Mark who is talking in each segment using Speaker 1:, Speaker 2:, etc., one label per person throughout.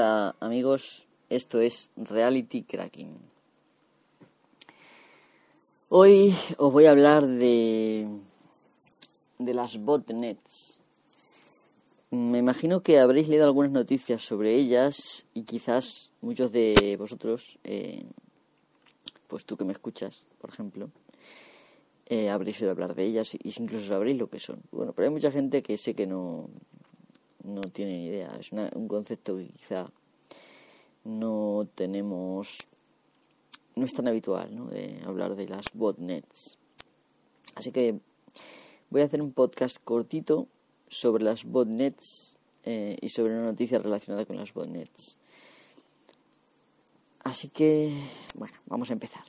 Speaker 1: Hola amigos, esto es Reality Cracking. Hoy os voy a hablar de, de las botnets. Me imagino que habréis leído algunas noticias sobre ellas y quizás muchos de vosotros, eh, pues tú que me escuchas, por ejemplo, eh, habréis oído hablar de ellas y incluso sabréis lo que son. Bueno, pero hay mucha gente que sé que no, no tiene ni idea. Es un concepto que quizá no tenemos, no es tan habitual, ¿no? De hablar de las botnets. Así que voy a hacer un podcast cortito sobre las botnets eh, y sobre una noticia relacionada con las botnets. Así que, bueno, vamos a empezar.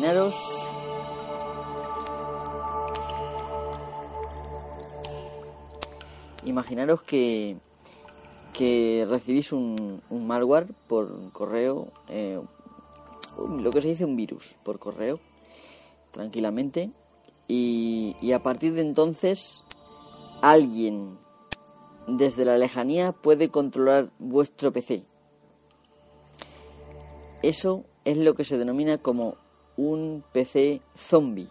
Speaker 1: Imaginaros Imaginaros que, que recibís un, un malware por correo, eh, lo que se dice un virus por correo, tranquilamente, y, y a partir de entonces alguien desde la lejanía puede controlar vuestro PC. Eso es lo que se denomina como un PC zombie.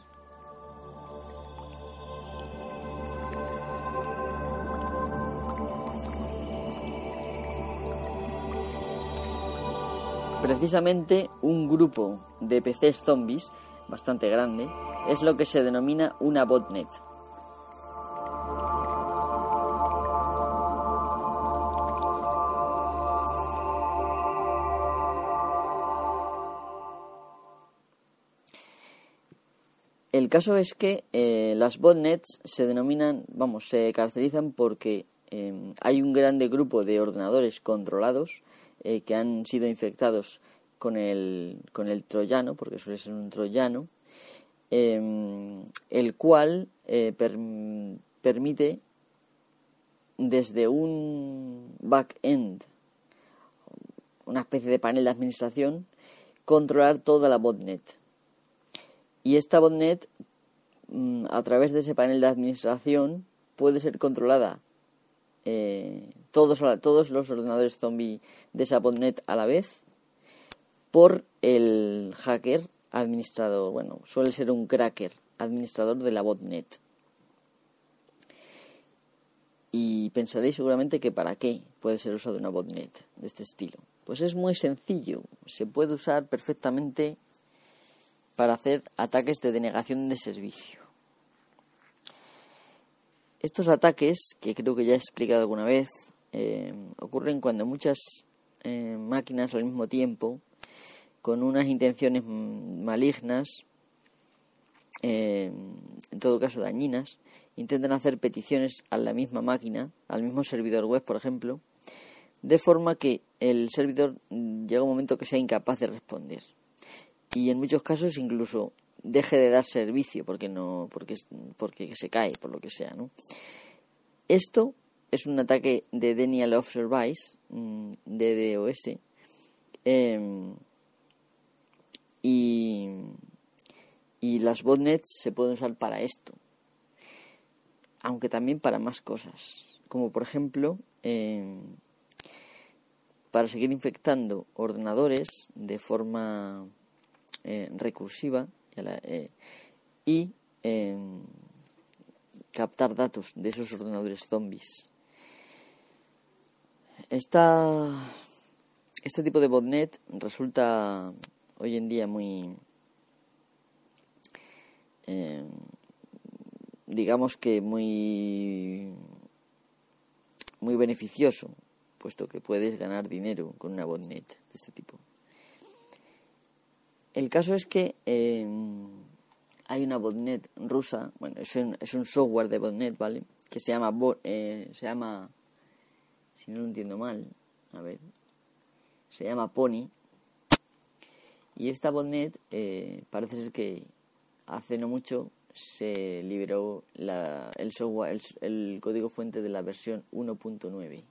Speaker 1: Precisamente un grupo de PCs zombies bastante grande es lo que se denomina una botnet. El caso es que eh, las botnets se denominan, vamos, se caracterizan porque em, hay un grande grupo de ordenadores controlados eh, que han sido infectados con el, con el troyano, porque suele ser un troyano, em, el cual eh, permite desde un back-end, una especie de panel de administración, controlar toda la botnet. Y esta botnet, mm, a través de ese panel de administración, puede ser controlada eh, todos, todos los ordenadores zombie de esa botnet a la vez por el hacker administrador. Bueno, suele ser un cracker administrador de la botnet. Y pensaréis seguramente que para qué puede ser usado una botnet de este estilo. Pues es muy sencillo. Se puede usar perfectamente para hacer ataques de denegación de servicio. Estos ataques, que creo que ya he explicado alguna vez, eh, ocurren cuando muchas eh, máquinas al mismo tiempo, con unas intenciones malignas, eh, en todo caso dañinas, intentan hacer peticiones a la misma máquina, al mismo servidor web, por ejemplo, de forma que el servidor mm, llega un momento que sea incapaz de responder y en muchos casos incluso deje de dar servicio porque no porque porque se cae por lo que sea no esto es un ataque de denial of service mm, DDoS eh, y y las botnets se pueden usar para esto aunque también para más cosas como por ejemplo em, para seguir infectando ordenadores de forma eh, recursiva eh, y em, captar datos de esos ordenadores zombies. Este tipo de botnet resulta hoy en día muy, em, digamos que muy, muy beneficioso, puesto que puedes ganar dinero con una botnet de este tipo. El caso es que em, hay una botnet rusa, bueno, es un, software de botnet, ¿vale? Que se llama, eh, se llama, si no lo entiendo mal, a ver, se llama Pony. Y esta botnet eh, parece ser que hace no mucho se liberó el software, el, código fuente de la versión 1.9.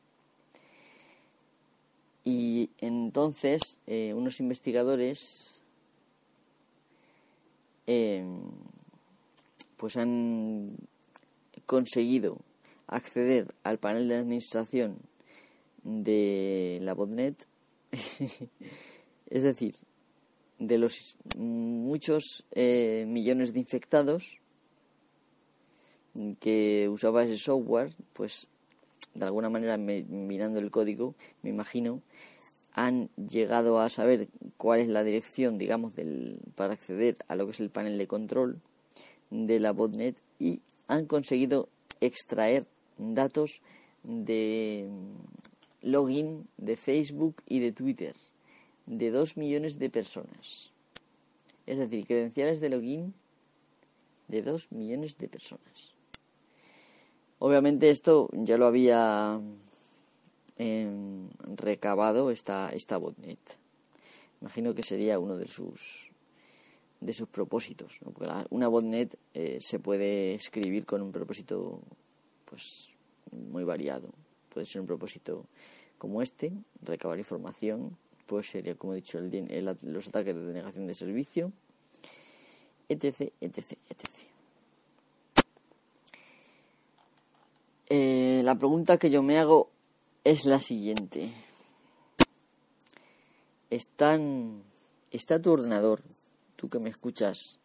Speaker 1: Y entonces eh, unos investigadores em, pues han conseguido acceder al panel de administración de la botnet, es decir, de los muchos eh, millones de infectados que usaba ese software, pues de alguna manera mirando el código, me imagino, han llegado a saber cuál es la dirección, digamos, del, para acceder a lo que es el panel de control de la botnet y han conseguido extraer datos de login de Facebook y de Twitter de 2 millones de personas. Es decir, credenciales de login de 2 millones de personas. Obviamente esto ya lo había em, recabado esta, esta botnet. Imagino que sería uno de sus de sus propósitos. Porque una botnet eh, se puede escribir con un propósito pues muy variado. Puede ser un propósito como este, recabar información, pues sería, como he dicho, el, los ataques de denegación de servicio, etc., etc., etc. Eh, la pregunta que yo me hago es la siguiente. ¿Están, ¿Está tu ordenador, tú que me escuchas,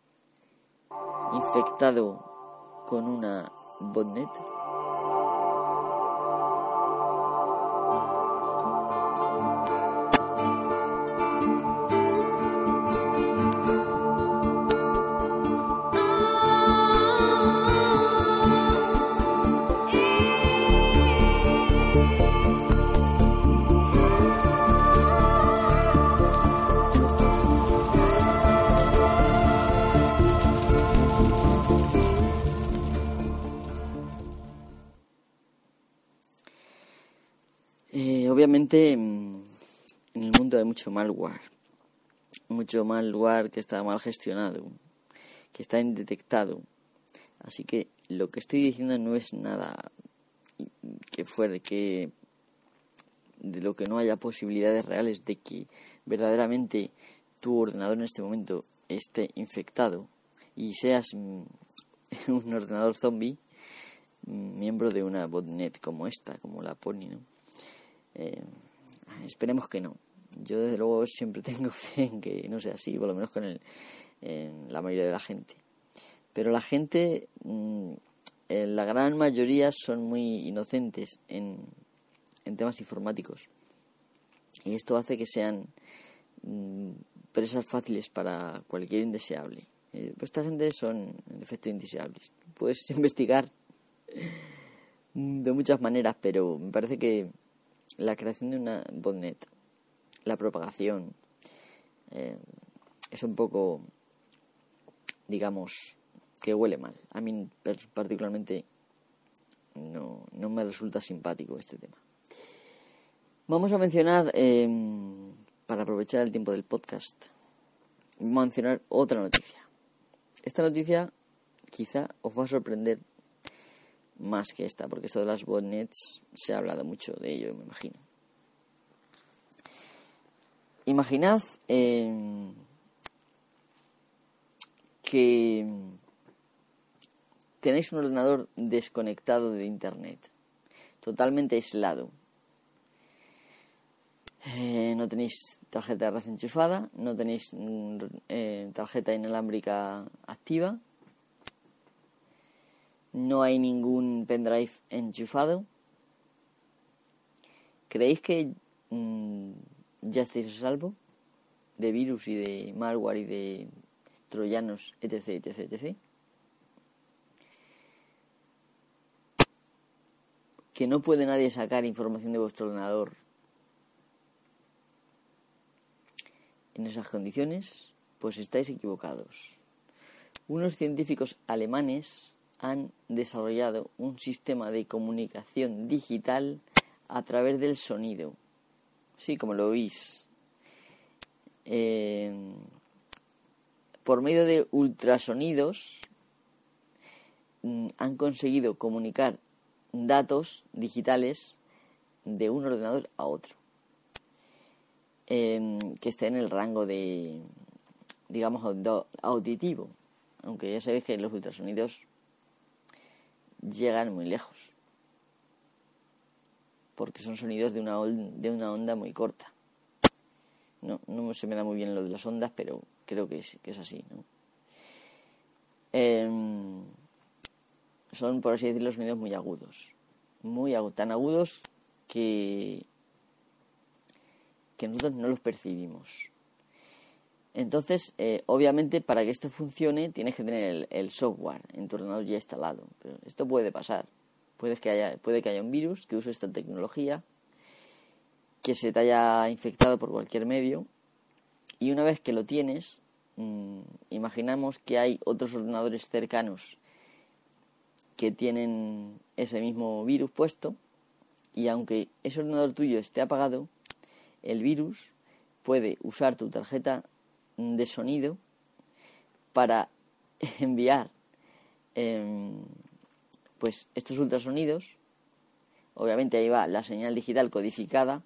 Speaker 1: infectado con una botnet? Obviamente mm, en el mundo hay mucho malware, mucho malware que está mal gestionado, que está indetectado. Así que lo que estoy diciendo no es nada que fuera que de lo que no haya posibilidades reales de que verdaderamente tu ordenador en este momento esté infectado y seas mm, un ordenador zombie mm, miembro de una botnet como esta, como la Pony, ¿no? Eh, esperemos que no. Yo desde luego siempre tengo fe en que no sea así, por lo menos con el, en la mayoría de la gente. Pero la gente, mm, en la gran mayoría son muy inocentes en, en temas informáticos. Y esto hace que sean mm, presas fáciles para cualquier indeseable. Eh, pues esta gente son, en efecto, indeseables. Puedes investigar de muchas maneras, pero me parece que la creación de una botnet, la propagación, eh, es un poco, digamos, que huele mal. A mí particularmente no, no me resulta simpático este tema. Vamos a mencionar, em, para aprovechar el tiempo del podcast, mencionar otra noticia. Esta noticia quizá os va a sorprender más que esta, porque esto de las botnets se ha hablado mucho de ello, me imagino. Imaginad eh, que tenéis un ordenador desconectado de Internet, totalmente aislado. Eh, no tenéis tarjeta de red enchufada, no tenéis mm, eh, tarjeta inalámbrica activa, no hay ningún pendrive enchufado. ¿Creéis que mm, ya estáis a salvo de virus y de malware y de troyanos, etc, etc, etc? Que no puede nadie sacar información de vuestro ordenador en esas condiciones, pues estáis equivocados. Unos científicos alemanes han desarrollado un sistema de comunicación digital a través del sonido. Sí, como lo oís. Eh, por medio de ultrasonidos mm, han conseguido comunicar datos digitales de un ordenador a otro em, que esté en el rango de digamos auditivo aunque ya sabéis que los ultrasonidos llegan muy lejos porque son sonidos de una, de una onda muy corta no, no se me da muy bien lo de las ondas pero creo que es, que es así ¿no? Em, son por así decirlo sonidos muy agudos muy tan agudos que, que nosotros no los percibimos. Entonces, eh, obviamente, para que esto funcione, tienes que tener el, software en tu ordenador ya instalado. Pero esto puede pasar. Puede que, haya, puede que haya un virus que use esta tecnología, que se te haya infectado por cualquier medio, y una vez que lo tienes, mm, imaginamos que hay otros ordenadores cercanos que tienen ese mismo virus puesto y aunque ese ordenador tuyo esté apagado, el virus puede usar tu tarjeta de sonido para enviar em, pues estos ultrasonidos. Obviamente ahí va la señal digital codificada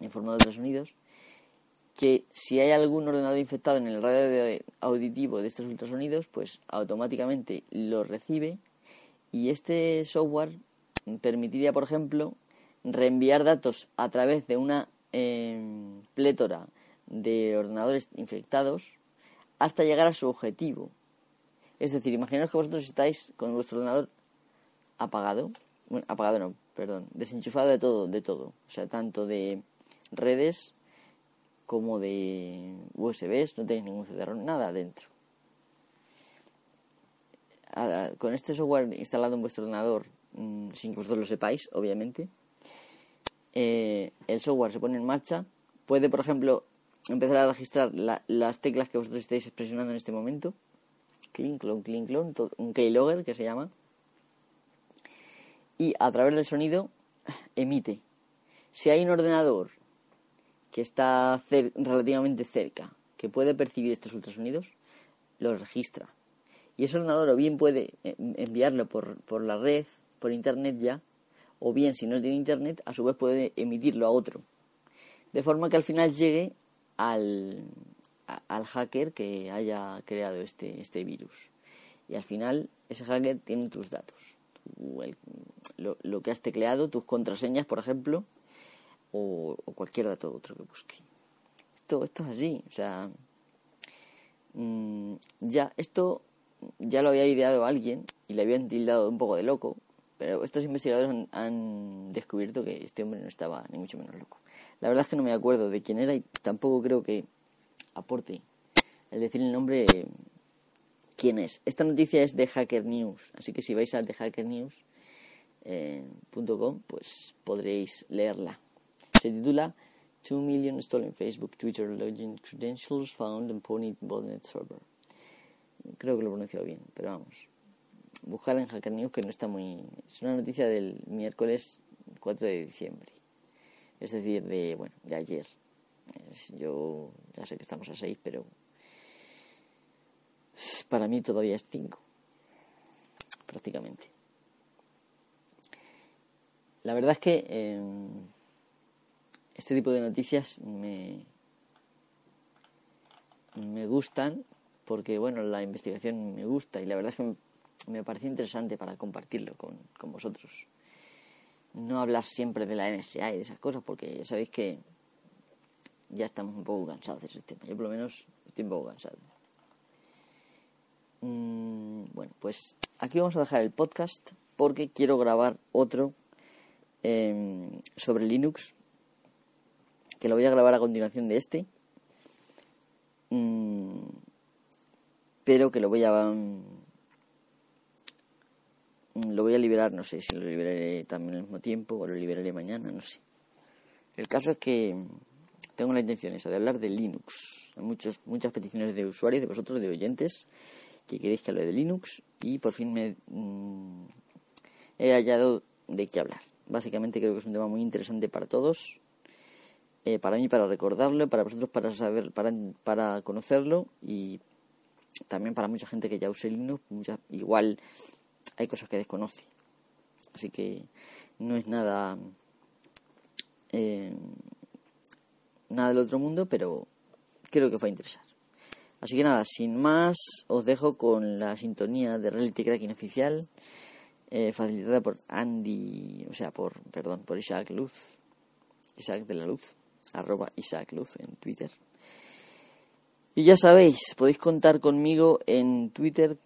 Speaker 1: en forma de ultrasonidos que si hay algún ordenador infectado en el radio auditivo de estos ultrasonidos, pues automáticamente lo recibe y este software permitiría, por ejemplo, reenviar datos a través de una em, plétora de ordenadores infectados hasta llegar a su objetivo. Es decir, imaginaos que vosotros estáis con vuestro ordenador apagado, bueno, apagado no, perdón, desenchufado de todo, de todo, o sea, tanto de redes como de USBs, no tenéis ningún CD nada dentro. Con este software instalado en vuestro ordenador, mm, sin que vosotros lo sepáis, obviamente, eh, el software se pone en marcha. Puede, por ejemplo, empezar a registrar las teclas que vosotros estáis presionando en este momento. Clean, clone, clean, clone, un keylogger que se llama. Y a través del sonido emite. Si hay un ordenador que está relativamente cerca, que puede percibir estos ultrasonidos, los registra. Y ese ordenador o bien puede eh, enviarlo por, por la red, por internet ya, o bien si no tiene internet, a su vez puede emitirlo a otro. De forma que al final llegue al, al hacker que haya creado este, este virus. Y al final ese hacker tiene tus datos. lo, lo, que has tecleado, tus contraseñas, por ejemplo, o, cualquier dato otro que busque. Esto, esto es así, o sea, mm, ya, esto ya lo había ideado alguien y le habían tildado un poco de loco, pero estos investigadores han, descubierto que este hombre no estaba ni mucho menos loco. La verdad es que no me acuerdo de quién era y tampoco creo que aporte el decir el nombre quién es. Esta noticia es de Hacker News, así que si vais a thehackernews.com eh, pues podréis leerla. Se titula 2 Million Stolen Facebook Twitter Login Credentials Found on Pony Botnet Server. Creo que lo he pronunciado bien, pero vamos. Buscar en Hacker News que no está muy... Es una noticia del miércoles 4 de diciembre. Es decir, de, bueno, de ayer. yo ya sé que estamos a 6, pero para mí todavía es 5. Prácticamente. La verdad es que... Em, este tipo de noticias me, me gustan porque, bueno, la investigación me gusta y la verdad es que me, parece interesante para compartirlo con, con, vosotros. No hablar siempre de la NSA y de esas cosas porque ya sabéis que ya estamos un poco cansados de ese tema. Yo por lo menos estoy un poco cansado. Mm, bueno, pues aquí vamos a dejar el podcast porque quiero grabar otro em, sobre Linux que lo voy a grabar a continuación de este. Mm, pero que lo voy a lo voy a liberar, no sé si lo liberaré también al mismo tiempo o lo liberaré mañana, no sé. El caso es que tengo la intención esa de hablar de Linux. Hay muchos, muchas peticiones de usuarios, de vosotros, de oyentes, que queréis que hable de Linux y por fin me mm, he hallado de qué hablar. Básicamente creo que es un tema muy interesante para todos eh, para mí para recordarlo, para vosotros para saber, para, para conocerlo y también para mucha gente que ya use Linux, igual hay cosas que desconoce. Así que no es nada eh, nada del otro mundo, pero creo que os va a interesar. Así que nada, sin más, os dejo con la sintonía de Reality Cracking oficial, eh, facilitada por Andy, o sea, por, perdón, por Isaac Luz, Isaac de la Luz, arroba Isaac Luz en Twitter. Y ya sabéis, podéis contar conmigo en Twitter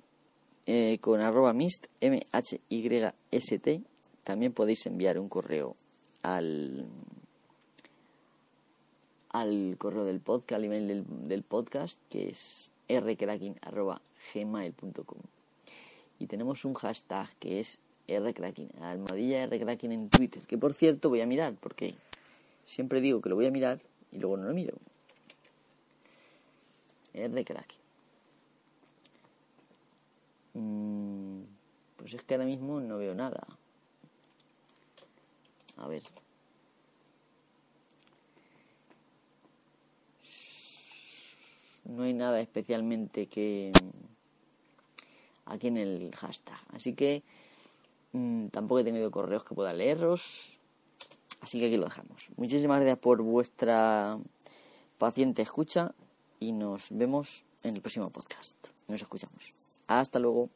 Speaker 1: eh, con arroba mist, M-H-Y-S-T. También podéis enviar un correo al al correo del podcast, al email del, podcast, que es rcracking.gmail.com. Y tenemos un hashtag que es rcracking, almohadilla rcracking en Twitter, que por cierto voy a mirar, porque siempre digo que lo voy a mirar y luego no lo miro. rcracking. Mm, pues es que ahora mismo no veo nada. A ver. no hay nada especialmente que aquí en el hashtag. Así que mm, tampoco he tenido correos que pueda leeros. Así que aquí lo dejamos. Muchísimas gracias por vuestra paciente escucha y nos vemos en el próximo podcast. Nos escuchamos. Hasta luego.